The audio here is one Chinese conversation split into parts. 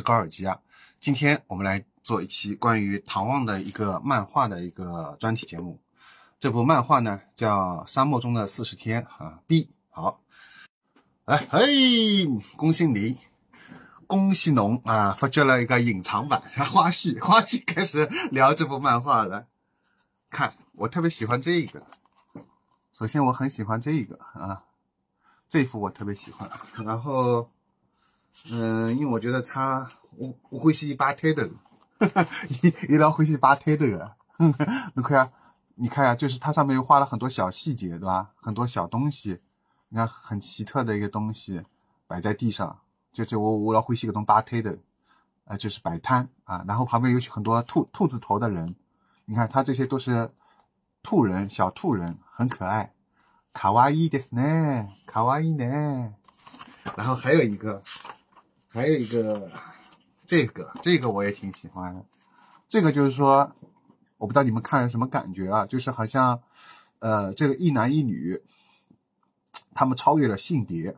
高尔基啊。今天我们来做一期关于唐望的一个漫画的一个专题节目。这部漫画呢叫《沙漠中的四十天》啊。B 好，来嘿，恭喜你，恭喜侬啊！发掘了一个隐藏版花絮，花絮开始聊这部漫画了。看，我特别喜欢这个。首先，我很喜欢这个啊。这幅我特别喜欢，然后，嗯，因为我觉得他，我我会是八推的，一一聊会是八推的，你看啊，你看呀，就是它上面又画了很多小细节，对吧？很多小东西，你看很奇特的一个东西摆在地上，就是我我老会是个东八推的，呃，就是摆摊啊，然后旁边有很多兔兔子头的人，你看他这些都是兔人，小兔人，很可爱。卡哇伊的是呢，卡哇伊呢。然后还有一个，还有一个，这个这个我也挺喜欢。这个就是说，我不知道你们看什么感觉啊？就是好像，呃，这个一男一女，他们超越了性别，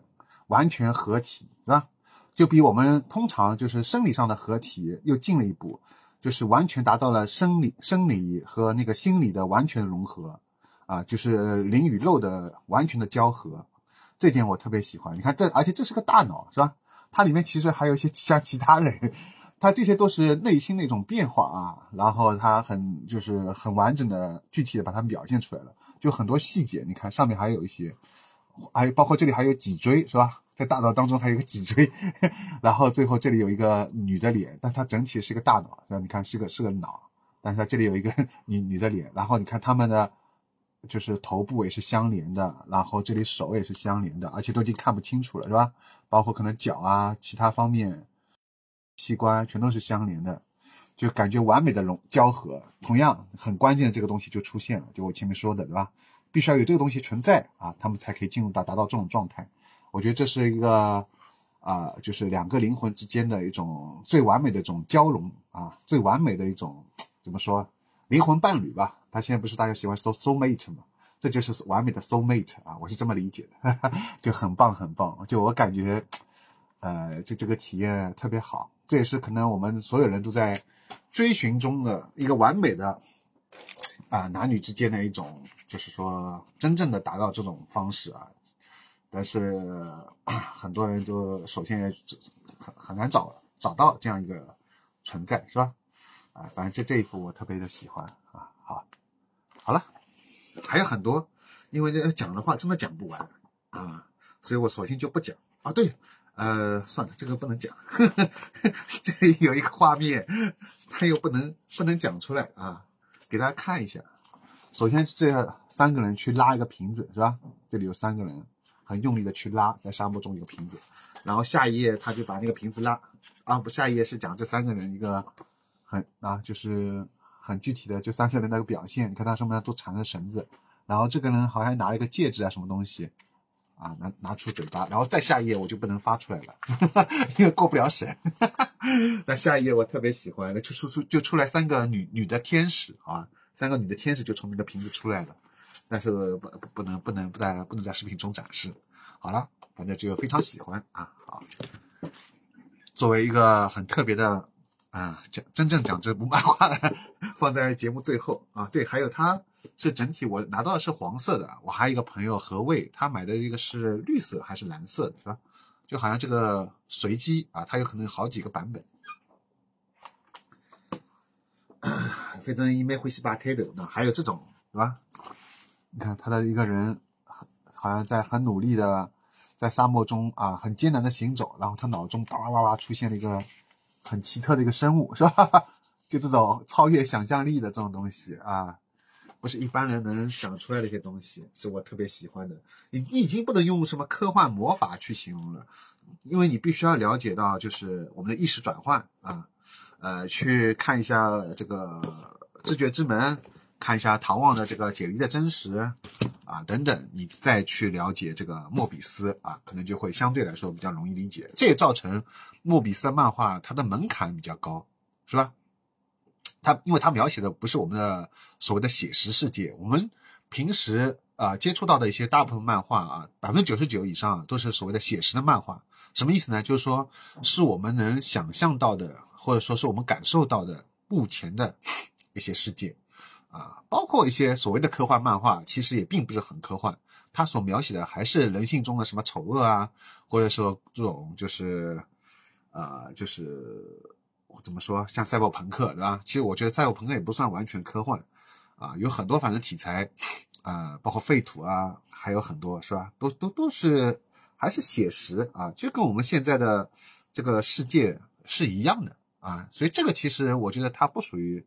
完全合体，是吧？就比我们通常就是生理上的合体又进了一步，就是完全达到了生理、生理和那个心理的完全融合。啊，就是灵与肉的完全的交合，这点我特别喜欢。你看这，而且这是个大脑，是吧？它里面其实还有一些像其他人，它这些都是内心的一种变化啊。然后它很就是很完整的、具体的把它表现出来了，就很多细节。你看上面还有一些，还有包括这里还有脊椎，是吧？在大脑当中还有个脊椎，然后最后这里有一个女的脸，但它整体是一个大脑，是吧？你看是个是个脑，但是它这里有一个 女女的脸，然后你看他们的。就是头部也是相连的，然后这里手也是相连的，而且都已经看不清楚了，是吧？包括可能脚啊，其他方面器官全都是相连的，就感觉完美的融交合。同样，很关键的这个东西就出现了，就我前面说的，对吧？必须要有这个东西存在啊，他们才可以进入到达到这种状态。我觉得这是一个啊，就是两个灵魂之间的一种最完美的一种交融啊，最完美的一种怎么说？灵魂伴侣吧，他现在不是大家喜欢说 soul mate 吗？这就是完美的 soul mate 啊，我是这么理解的，哈 哈就很棒很棒。就我感觉，呃，就这个体验特别好，这也是可能我们所有人都在追寻中的一个完美的啊男女之间的一种，就是说真正的达到这种方式啊。但是 很多人都首先很很难找找到这样一个存在，是吧？啊，反正这这一幅我特别的喜欢啊，好，好了，还有很多，因为这讲的话真的讲不完啊，所以我索性就不讲啊。对，呃，算了，这个不能讲，呵 呵这里有一个画面，他又不能不能讲出来啊，给大家看一下。首先是这三个人去拉一个瓶子，是吧？这里有三个人很用力的去拉，在沙漠中有瓶子，然后下一页他就把那个瓶子拉啊，不，下一页是讲这三个人一个。很啊，就是很具体的，就三个人那个表现。你看他上面都缠着绳子，然后这个人好像拿了一个戒指啊，什么东西啊，拿拿出嘴巴，然后再下一页我就不能发出来了，因为过不了审。那下一页我特别喜欢，那就出出就出来三个女女的天使啊，三个女的天使就从那个瓶子出来了，但是不不能不能不在不能在视频中展示。好了，反正就非常喜欢啊，好，作为一个很特别的。啊，讲真正讲这部漫画的放在节目最后啊。对，还有它是整体我拿到的是黄色的，我还有一个朋友何卫，他买的一个是绿色还是蓝色的，是吧？就好像这个随机啊，它有可能有好几个版本。反正一枚灰西巴特的，那还有这种，是吧？你看他的一个人，好像在很努力的在沙漠中啊，很艰难的行走，然后他脑中叭叭叭叭出现了一个。很奇特的一个生物，是吧？就这种超越想象力的这种东西啊，不是一般人能想出来的一些东西，是我特别喜欢的。你你已经不能用什么科幻魔法去形容了，因为你必须要了解到，就是我们的意识转换啊，呃，去看一下这个知觉之门。看一下唐望的这个解离的真实啊，等等，你再去了解这个莫比斯啊，可能就会相对来说比较容易理解。这也造成莫比斯的漫画它的门槛比较高，是吧？它因为它描写的不是我们的所谓的写实世界，我们平时啊接触到的一些大部分漫画啊，百分之九十九以上都是所谓的写实的漫画，什么意思呢？就是说，是我们能想象到的，或者说是我们感受到的目前的一些世界啊，包括一些所谓的科幻漫画，其实也并不是很科幻，它所描写的还是人性中的什么丑恶啊，或者说这种就是啊，就是怎么说，像赛博朋克对吧？其实我觉得赛博朋克也不算完全科幻啊，有很多反正题材啊，包括废土啊，还有很多是吧？都都都是。还是写实啊，就跟我们现在的这个世界是一样的啊，所以这个其实我觉得它不属于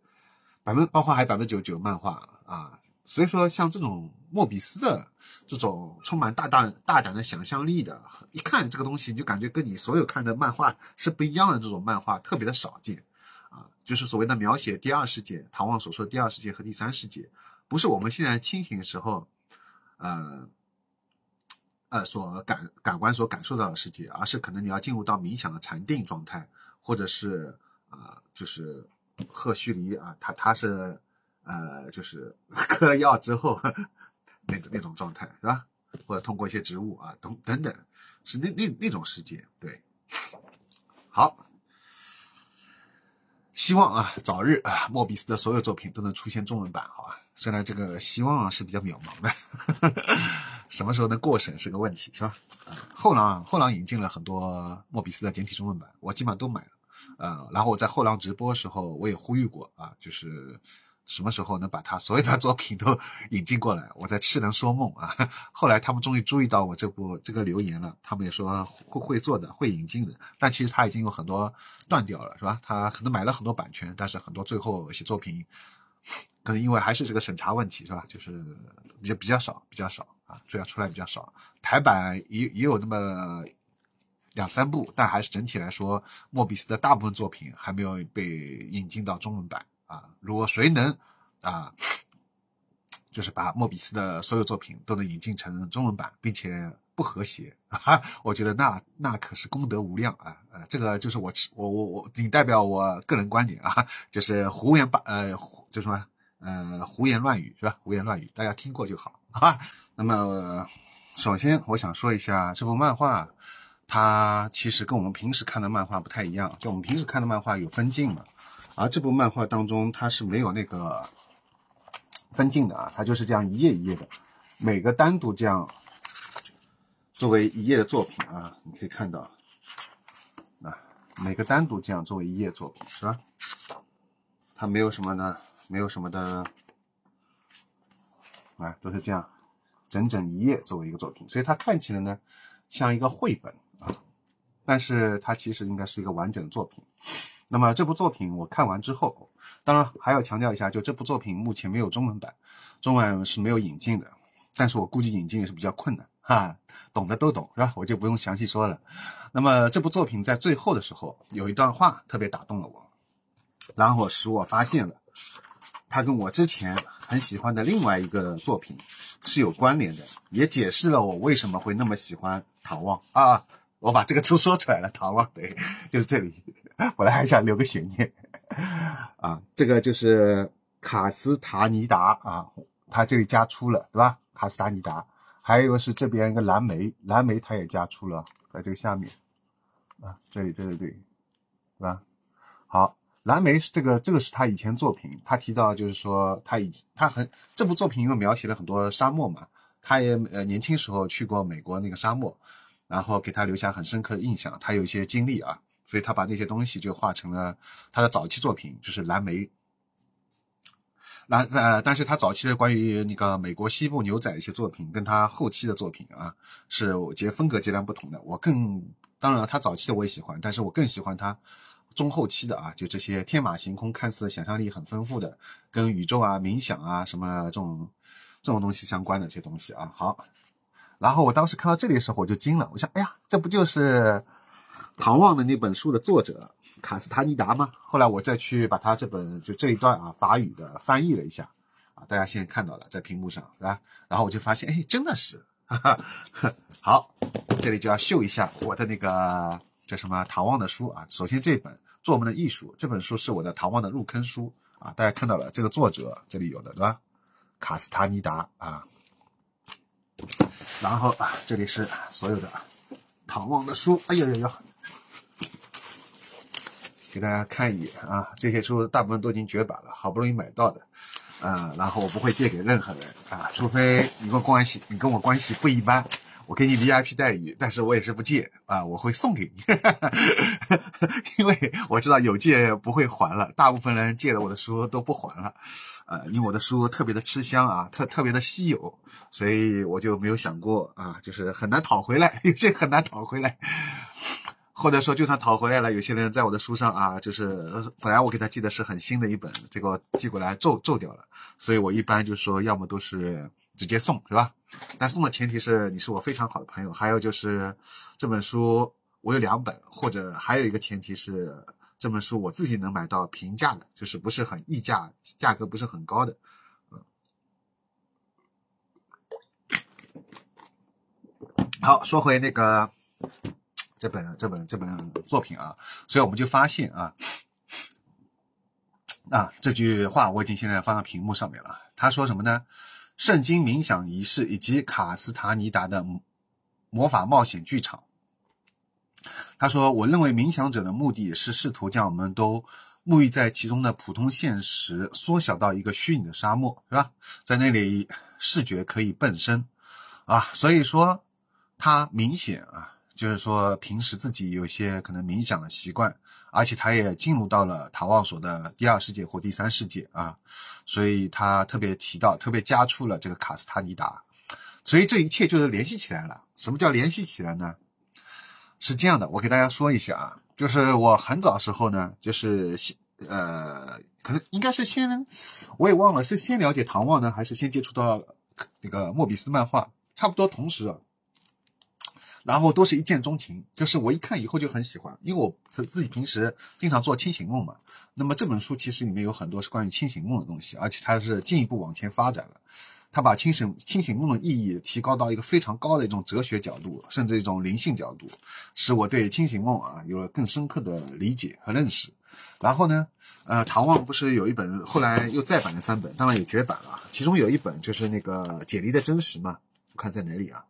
百分，包括还百分之九九漫画啊，所以说像这种莫比斯的这种充满大胆大胆的想象力的，一看这个东西你就感觉跟你所有看的漫画是不一样的这种漫画特别的少见啊，就是所谓的描写第二世界，唐望所说的第二世界和第三世界，不是我们现在清醒的时候，呃。呃，所感感官所感受到的世界，而是可能你要进入到冥想的禅定状态，或者是啊，就是赫胥黎啊，他他是呃，就是 嗑了药之后那个那种状态是吧？或者通过一些植物啊，等等等，是那那那种世界。对，好，希望啊，早日啊，莫比斯的所有作品都能出现中文版，好吧？虽然这个希望是比较渺茫的。什么时候能过审是个问题，是吧？后浪后浪引进了很多莫比斯的简体中文版，我基本上都买了。呃，然后我在后浪直播的时候，我也呼吁过啊，就是什么时候能把他所有的作品都 引进过来，我在痴人说梦啊。后来他们终于注意到我这部这个留言了，他们也说会会做的，会引进的。但其实他已经有很多断掉了，是吧？他可能买了很多版权，但是很多最后一些作品，可能因为还是这个审查问题，是吧？就是比较比较少，比较少。啊，主要出来比较少，台版也也有那么两三部，但还是整体来说，莫比斯的大部分作品还没有被引进到中文版啊。如果谁能啊，就是把莫比斯的所有作品都能引进成中文版，并且不和谐，哈，我觉得那那可是功德无量啊！呃，这个就是我我我我仅代表我个人观点啊，就是胡言八呃，就什么呃胡言乱语是吧？胡言乱语，大家听过就好啊。那么，首先我想说一下这部漫画，它其实跟我们平时看的漫画不太一样。就我们平时看的漫画有分镜嘛，而这部漫画当中它是没有那个分镜的啊，它就是这样一页一页的，每个单独这样作为一页的作品啊，你可以看到，啊，每个单独这样作为一页作品是吧？它没有什么呢，没有什么的，啊，都是这样。整整一页作为一个作品，所以它看起来呢像一个绘本啊，但是它其实应该是一个完整的作品。那么这部作品我看完之后，当然还要强调一下，就这部作品目前没有中文版，中文是没有引进的。但是我估计引进也是比较困难哈，懂的都懂是吧？我就不用详细说了。那么这部作品在最后的时候有一段话特别打动了我，然后使我发现了。它跟我之前很喜欢的另外一个作品是有关联的，也解释了我为什么会那么喜欢唐望啊！我把这个字说出来了，唐望对，就是这里。本来还想留个悬念啊，这个就是卡斯塔尼达啊，他这里加出了对吧？卡斯塔尼达，还有一个是这边一个蓝莓，蓝莓他也加出了，在这个下面啊，这里对对对，对吧？好。蓝莓是这个，这个是他以前作品。他提到就是说，他以他很这部作品因为描写了很多沙漠嘛，他也呃年轻时候去过美国那个沙漠，然后给他留下很深刻的印象。他有一些经历啊，所以他把那些东西就画成了他的早期作品，就是蓝莓。蓝呃，但是他早期的关于那个美国西部牛仔一些作品，跟他后期的作品啊，是我觉得风格截然不同的。我更当然他早期的我也喜欢，但是我更喜欢他。中后期的啊，就这些天马行空、看似想象力很丰富的，跟宇宙啊、冥想啊什么这种这种东西相关的这些东西啊。好，然后我当时看到这里的时候，我就惊了，我想，哎呀，这不就是唐望的那本书的作者卡斯塔尼达吗？后来我再去把他这本就这一段啊法语的翻译了一下啊，大家现在看到了在屏幕上是吧？然后我就发现，哎，真的是，哈哈。好，这里就要秀一下我的那个叫什么唐望的书啊。首先这本。做我们的艺术这本书是我的唐望的入坑书啊，大家看到了这个作者这里有的对吧？卡斯塔尼达啊，然后啊这里是所有的唐望的书，哎呦呦呦！给大家看一眼啊，这些书大部分都已经绝版了，好不容易买到的，啊，然后我不会借给任何人啊，除非你跟关系，你跟我关系不一般，我给你 VIP 待遇，但是我也是不借啊，我会送给你，因为我知道有借不会还了，大部分人借了我的书都不还了，呃，因为我的书特别的吃香啊，特特别的稀有，所以我就没有想过啊，就是很难讨回来，这很难讨回来。或者说，就算讨回来了，有些人在我的书上啊，就是本来我给他寄的是很新的一本，结果寄过来皱皱掉了，所以我一般就说，要么都是直接送，是吧？但送的前提是你是我非常好的朋友，还有就是这本书我有两本，或者还有一个前提是这本书我自己能买到平价的，就是不是很溢价，价格不是很高的。好，说回那个。这本这本这本作品啊，所以我们就发现啊，啊这句话我已经现在放到屏幕上面了。他说什么呢？圣经冥想仪式以及卡斯塔尼达的魔法冒险剧场。他说，我认为冥想者的目的是试图将我们都沐浴在其中的普通现实缩小到一个虚拟的沙漠，是吧？在那里视觉可以迸身啊，所以说他明显啊。就是说，平时自己有些可能冥想的习惯，而且他也进入到了唐望所的第二世界或第三世界啊，所以他特别提到，特别加出了这个卡斯塔尼达，所以这一切就是联系起来了。什么叫联系起来呢？是这样的，我给大家说一下啊，就是我很早时候呢，就是先呃，可能应该是先，我也忘了是先了解唐望呢，还是先接触到那个莫比斯漫画，差不多同时啊。然后都是一见钟情，就是我一看以后就很喜欢，因为我自自己平时经常做清醒梦嘛。那么这本书其实里面有很多是关于清醒梦的东西，而且它是进一步往前发展了，它把清醒清醒梦的意义提高到一个非常高的一种哲学角度，甚至一种灵性角度，使我对清醒梦啊有了更深刻的理解和认识。然后呢，呃，唐望不是有一本后来又再版了三本，当然也绝版了，其中有一本就是那个解离的真实嘛，我看在哪里啊？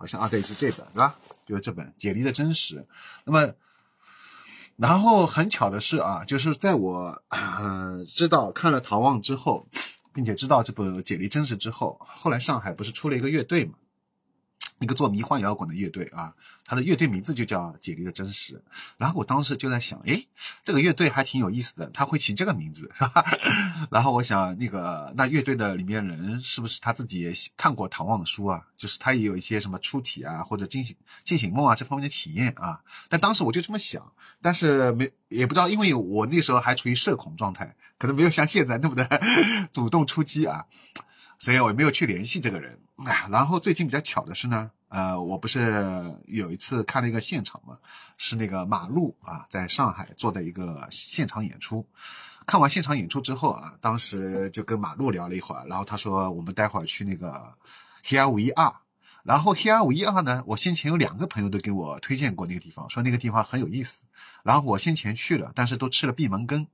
好像啊，对，是这本，对吧？就是这本《解离的真实》。那么，然后很巧的是啊，就是在我呃知道看了《逃亡》之后，并且知道这本《解离真实》之后，后来上海不是出了一个乐队嘛？一个做迷幻摇滚的乐队啊，他的乐队名字就叫解离的真实。然后我当时就在想，诶，这个乐队还挺有意思的，他会起这个名字是吧？然后我想，那个那乐队的里面人是不是他自己也看过唐望的书啊？就是他也有一些什么出体啊，或者惊醒惊醒梦啊这方面的体验啊？但当时我就这么想，但是没也不知道，因为我那时候还处于社恐状态，可能没有像现在那么的 主动出击啊。所以我也没有去联系这个人。然后最近比较巧的是呢，呃，我不是有一次看了一个现场嘛，是那个马路啊，在上海做的一个现场演出。看完现场演出之后啊，当时就跟马路聊了一会儿，然后他说我们待会儿去那个黑暗五一二。然后黑暗五一二呢，我先前有两个朋友都给我推荐过那个地方，说那个地方很有意思。然后我先前去了，但是都吃了闭门羹。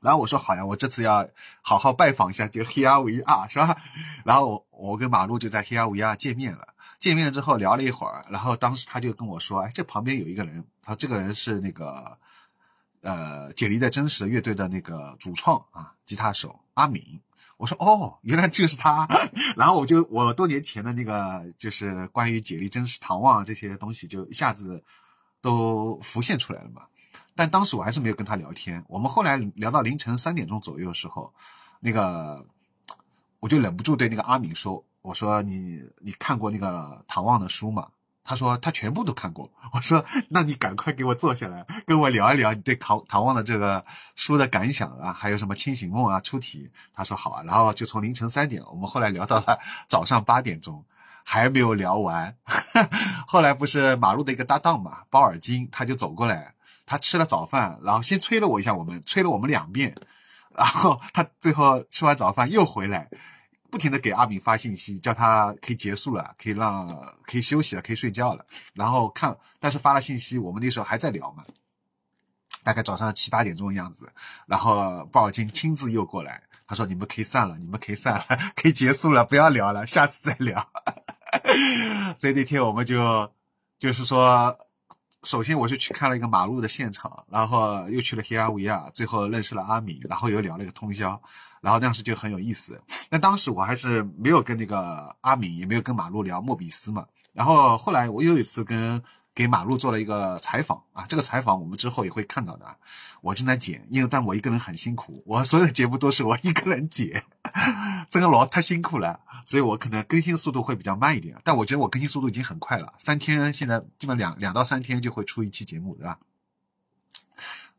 然后我说好呀，我这次要好好拜访一下就黑阿维啊，是吧？然后我我跟马路就在黑阿维啊见面了。见面之后聊了一会儿，然后当时他就跟我说：“哎，这旁边有一个人，他这个人是那个呃解离的真实乐队的那个主创啊，吉他手阿敏。”我说：“哦，原来就是他。”然后我就我多年前的那个就是关于解离真实、唐望这些东西，就一下子都浮现出来了嘛。但当时我还是没有跟他聊天。我们后来聊到凌晨三点钟左右的时候，那个我就忍不住对那个阿敏说：“我说你你看过那个唐望的书吗？”他说他全部都看过。我说那你赶快给我坐下来跟我聊一聊你对唐唐望的这个书的感想啊，还有什么清醒梦啊、出题。他说好啊。然后就从凌晨三点，我们后来聊到了早上八点钟，还没有聊完。后来不是马路的一个搭档嘛，包尔金，他就走过来。他吃了早饭，然后先催了我一下，我们催了我们两遍，然后他最后吃完早饭又回来，不停的给阿敏发信息，叫他可以结束了，可以让可以休息了，可以睡觉了。然后看，但是发了信息，我们那时候还在聊嘛，大概早上七八点钟的样子。然后鲍尔金亲自又过来，他说：“你们可以散了，你们可以散了，可以结束了，不要聊了，下次再聊。” 所以那天我们就。就是说，首先我就去看了一个马路的现场，然后又去了黑阿维亚，最后认识了阿敏，然后又聊了一个通宵，然后当时就很有意思。但当时我还是没有跟那个阿敏，也没有跟马路聊莫比斯嘛。然后后来我又一次跟。给马路做了一个采访啊，这个采访我们之后也会看到的。我正在剪，因为但我一个人很辛苦，我所有的节目都是我一个人剪，这个老太辛苦了，所以我可能更新速度会比较慢一点。但我觉得我更新速度已经很快了，三天现在基本两两到三天就会出一期节目，对吧？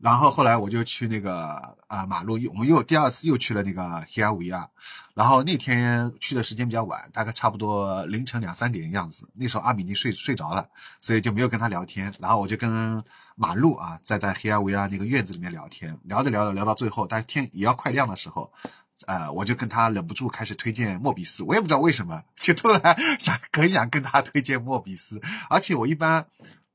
然后后来我就去那个啊马路，我们又第二次又去了那个黑阿维亚，然后那天去的时间比较晚，大概差不多凌晨两三点的样子。那时候阿米尼睡睡着了，所以就没有跟他聊天。然后我就跟马路啊在在黑阿维亚那个院子里面聊天，聊着聊着聊到最后，但天也要快亮的时候，呃，我就跟他忍不住开始推荐莫比斯。我也不知道为什么，就突然想很想跟他推荐莫比斯，而且我一般。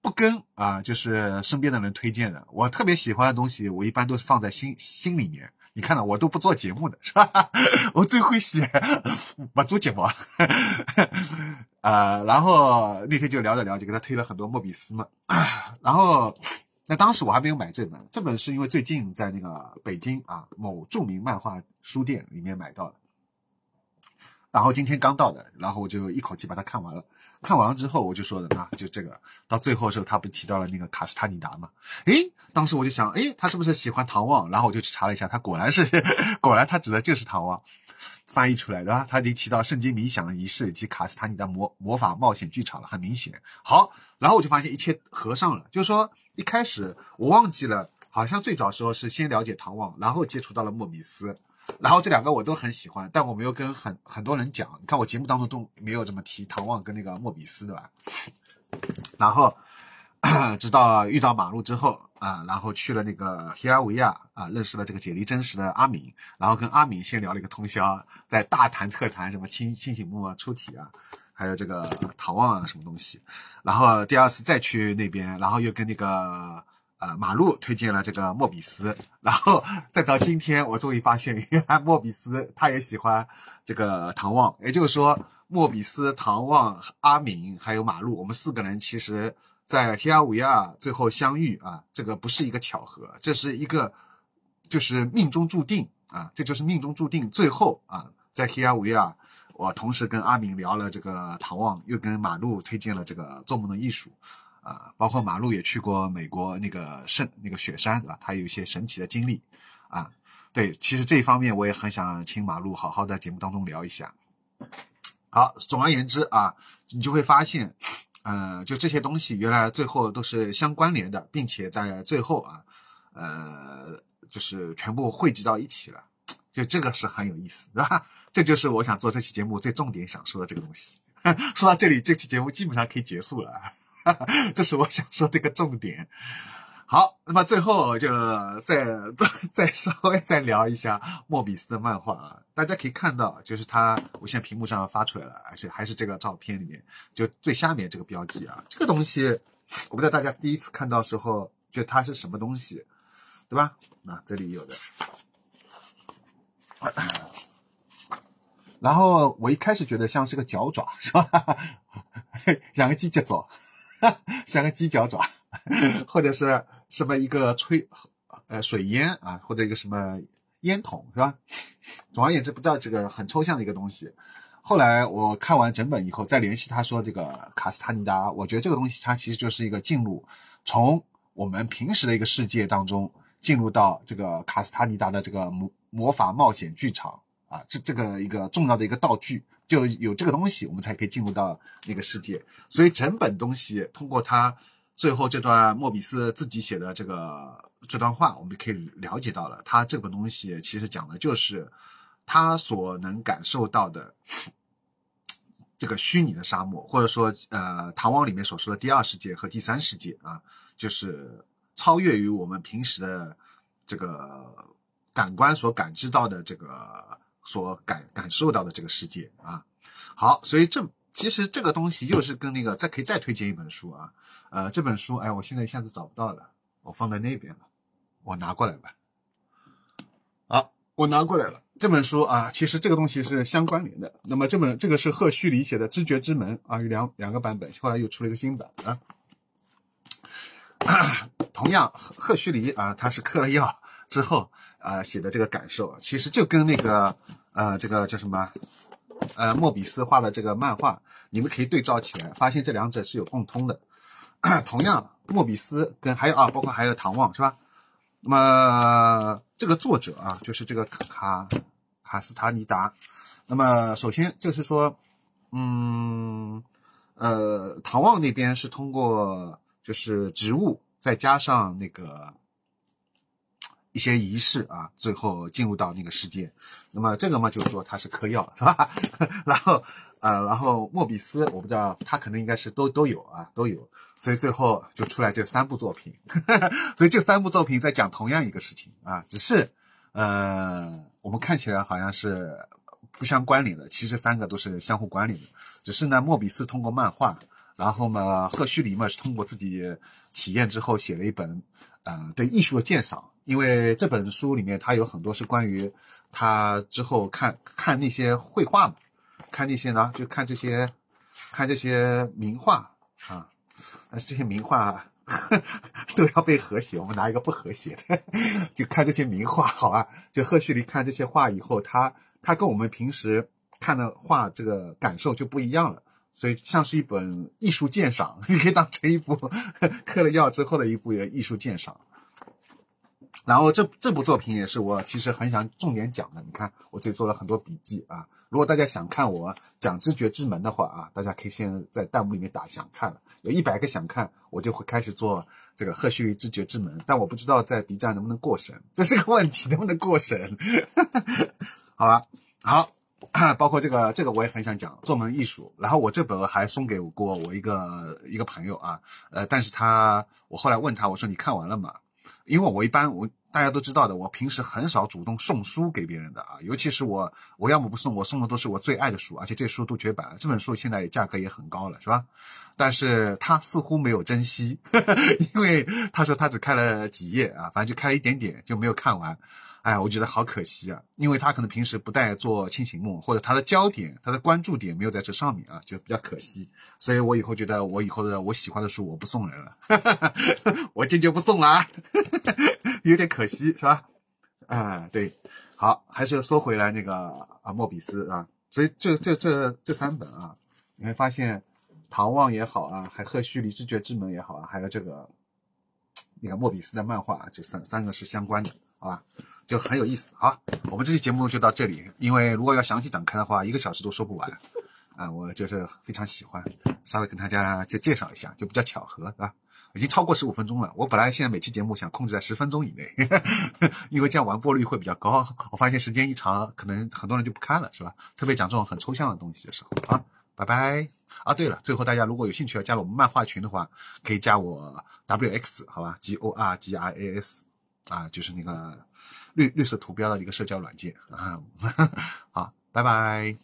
不跟啊，就是身边的人推荐的。我特别喜欢的东西，我一般都是放在心心里面。你看到我都不做节目的 是吧？我最会写，不做节目。啊，然后那天就聊着聊，就给他推了很多莫比斯嘛。然后，那当时我还没有买这本，这本是因为最近在那个北京啊某著名漫画书店里面买到的。然后今天刚到的，然后我就一口气把它看完了。看完了之后，我就说的啊，就这个。到最后的时候，他不提到了那个卡斯塔尼达吗？诶，当时我就想，诶，他是不是喜欢唐望？然后我就去查了一下，他果然是，果然他指的就是唐望翻译出来的。他已经提到圣经冥想仪式以及卡斯塔尼达魔魔法冒险剧场了，很明显。好，然后我就发现一切合上了。就是说，一开始我忘记了，好像最早时候是先了解唐望，然后接触到了莫比斯。然后这两个我都很喜欢，但我没有跟很很多人讲。你看我节目当中都没有这么提唐望跟那个莫比斯，对吧？然后 直到遇到马路之后啊，然后去了那个黑阿维亚啊，认识了这个解离真实的阿敏，然后跟阿敏先聊了一个通宵，在大谈特谈什么清清醒梦啊、出体啊，还有这个唐望啊什么东西。然后第二次再去那边，然后又跟那个。呃，马路推荐了这个莫比斯，然后 再到今天，我终于发现，原 来莫比斯他也喜欢这个唐望。也就是说，莫比斯、唐望、阿敏还有马路，我们四个人其实，在黑阿维亚最后相遇啊，这个不是一个巧合，这是一个就是命中注定啊，这就是命中注定。最后啊，在黑阿维亚，我同时跟阿敏聊了这个唐望，又跟马路推荐了这个做梦的艺术。啊，包括马路也去过美国那个圣那个雪山，对吧？他有一些神奇的经历，啊，对，其实这一方面我也很想请马路好好在节目当中聊一下。好，总而言之啊，你就会发现，呃，就这些东西原来最后都是相关联的，并且在最后啊，呃，就是全部汇集到一起了，就这个是很有意思，对吧？这就是我想做这期节目最重点想说的这个东西。说到这里，这期节目基本上可以结束了。这是我想说的一个重点。好，那么最后就再再稍微再聊一下莫比斯的漫画啊，大家可以看到，就是它，我现在屏幕上发出来了，而且还是这个照片里面，就最下面这个标记啊，这个东西，我不知道大家第一次看到时候，就它是什么东西，对吧？啊，这里有的。然后我一开始觉得像是个脚爪，是吧？像个鸡脚爪。像个鸡脚爪，或者是什么一个吹呃水烟啊，或者一个什么烟筒是吧？总而言之，不知道这个很抽象的一个东西。后来我看完整本以后，再联系他说这个卡斯塔尼达，我觉得这个东西它其实就是一个进入从我们平时的一个世界当中进入到这个卡斯塔尼达的这个魔魔法冒险剧场啊，这这个一个重要的一个道具。就有这个东西，我们才可以进入到那个世界。所以整本东西通过他最后这段莫比斯自己写的这个这段话，我们可以了解到了，他这本东西其实讲的就是他所能感受到的这个虚拟的沙漠，或者说呃，唐王里面所说的第二世界和第三世界啊，就是超越于我们平时的这个感官所感知到的这个。所感感受到的这个世界啊，好，所以这其实这个东西又是跟那个再可以再推荐一本书啊，呃，这本书哎，我现在一下子找不到了，我放在那边了，我拿过来吧。好，我拿过来了这本书啊，其实这个东西是相关联的。那么这本这个是赫胥黎写的《知觉之门》啊，有两两个版本，后来又出了一个新版啊。同样赫赫胥黎啊，他是嗑了药之后啊写的这个感受，其实就跟那个呃这个叫什么呃莫比斯画的这个漫画，你们可以对照起来，发现这两者是有共通的。同样，莫比斯跟还有啊，包括还有唐望是吧？那么这个作者啊，就是这个卡卡斯塔尼达。那么首先就是说，嗯呃，唐望那边是通过就是植物再加上那个一些仪式啊，最后进入到那个世界。那么这个嘛，就是说他是嗑药是吧？然后。呃，然后莫比斯，我不知道他可能应该是都都有啊，都有，所以最后就出来这三部作品，所以这三部作品在讲同样一个事情啊，只是呃，我们看起来好像是不相关联的，其实三个都是相互关联的，只是呢，莫比斯通过漫画，然后嘛，赫胥黎嘛是通过自己体验之后写了一本呃对艺术的鉴赏，因为这本书里面它有很多是关于他之后看看那些绘画嘛。看那些呢，就看这些，看这些名画啊，但是这些名画 都要被和谐，我们拿一个不和谐的，就看这些名画，好吧？就赫胥黎看这些画以后，他他跟我们平时看的画这个感受就不一样了，所以像是一本艺术鉴赏，你可以当成一部 嗑了药之后的一部艺术鉴赏。然后这这部作品也是我其实很想重点讲的，你看我这里做了很多笔记啊。如果大家想看我讲知觉之门的话啊，大家可以先在弹幕里面打想看了，有一百个想看，我就会开始做这个赫胥黎知觉之门。但我不知道在 B 站能不能过审，这是个问题，能不能过审？好吧，好，包括这个这个我也很想讲做门艺术。然后我这本还送给过我一个一个朋友啊，呃，但是他我后来问他，我说你看完了吗？因为我一般我。大家都知道的，我平时很少主动送书给别人的啊，尤其是我，我要么不送，我送的都是我最爱的书，而且这书都绝版了。这本书现在价格也很高了，是吧？但是他似乎没有珍惜，因为他说他只看了几页啊，反正就看了一点点就没有看完。哎，我觉得好可惜啊，因为他可能平时不带做清醒梦，或者他的焦点、他的关注点没有在这上面啊，就比较可惜。所以我以后觉得，我以后的我喜欢的书我不送人了，我坚决不送了啊，有点可惜是吧？啊，对，好，还是说回来那个啊，莫比斯啊，所以这这这这三本啊，你会发现，唐望也好啊，还赫胥黎知觉之门也好啊，还有这个那个莫比斯的漫画，这三三个是相关的，好吧？就很有意思。好，我们这期节目就到这里。因为如果要详细展开的话，一个小时都说不完。啊，我就是非常喜欢，稍微跟大家就介绍一下，就比较巧合，是吧？已经超过十五分钟了。我本来现在每期节目想控制在十分钟以内，因为这样完播率会比较高。我发现时间一长，可能很多人就不看了，是吧？特别讲这种很抽象的东西的时候。啊，拜拜。啊，对了，最后大家如果有兴趣要加入我们漫画群的话，可以加我 W X，好吧？G O R G I A S，啊，就是那个。绿绿色图标的一个社交软件啊，好，拜拜。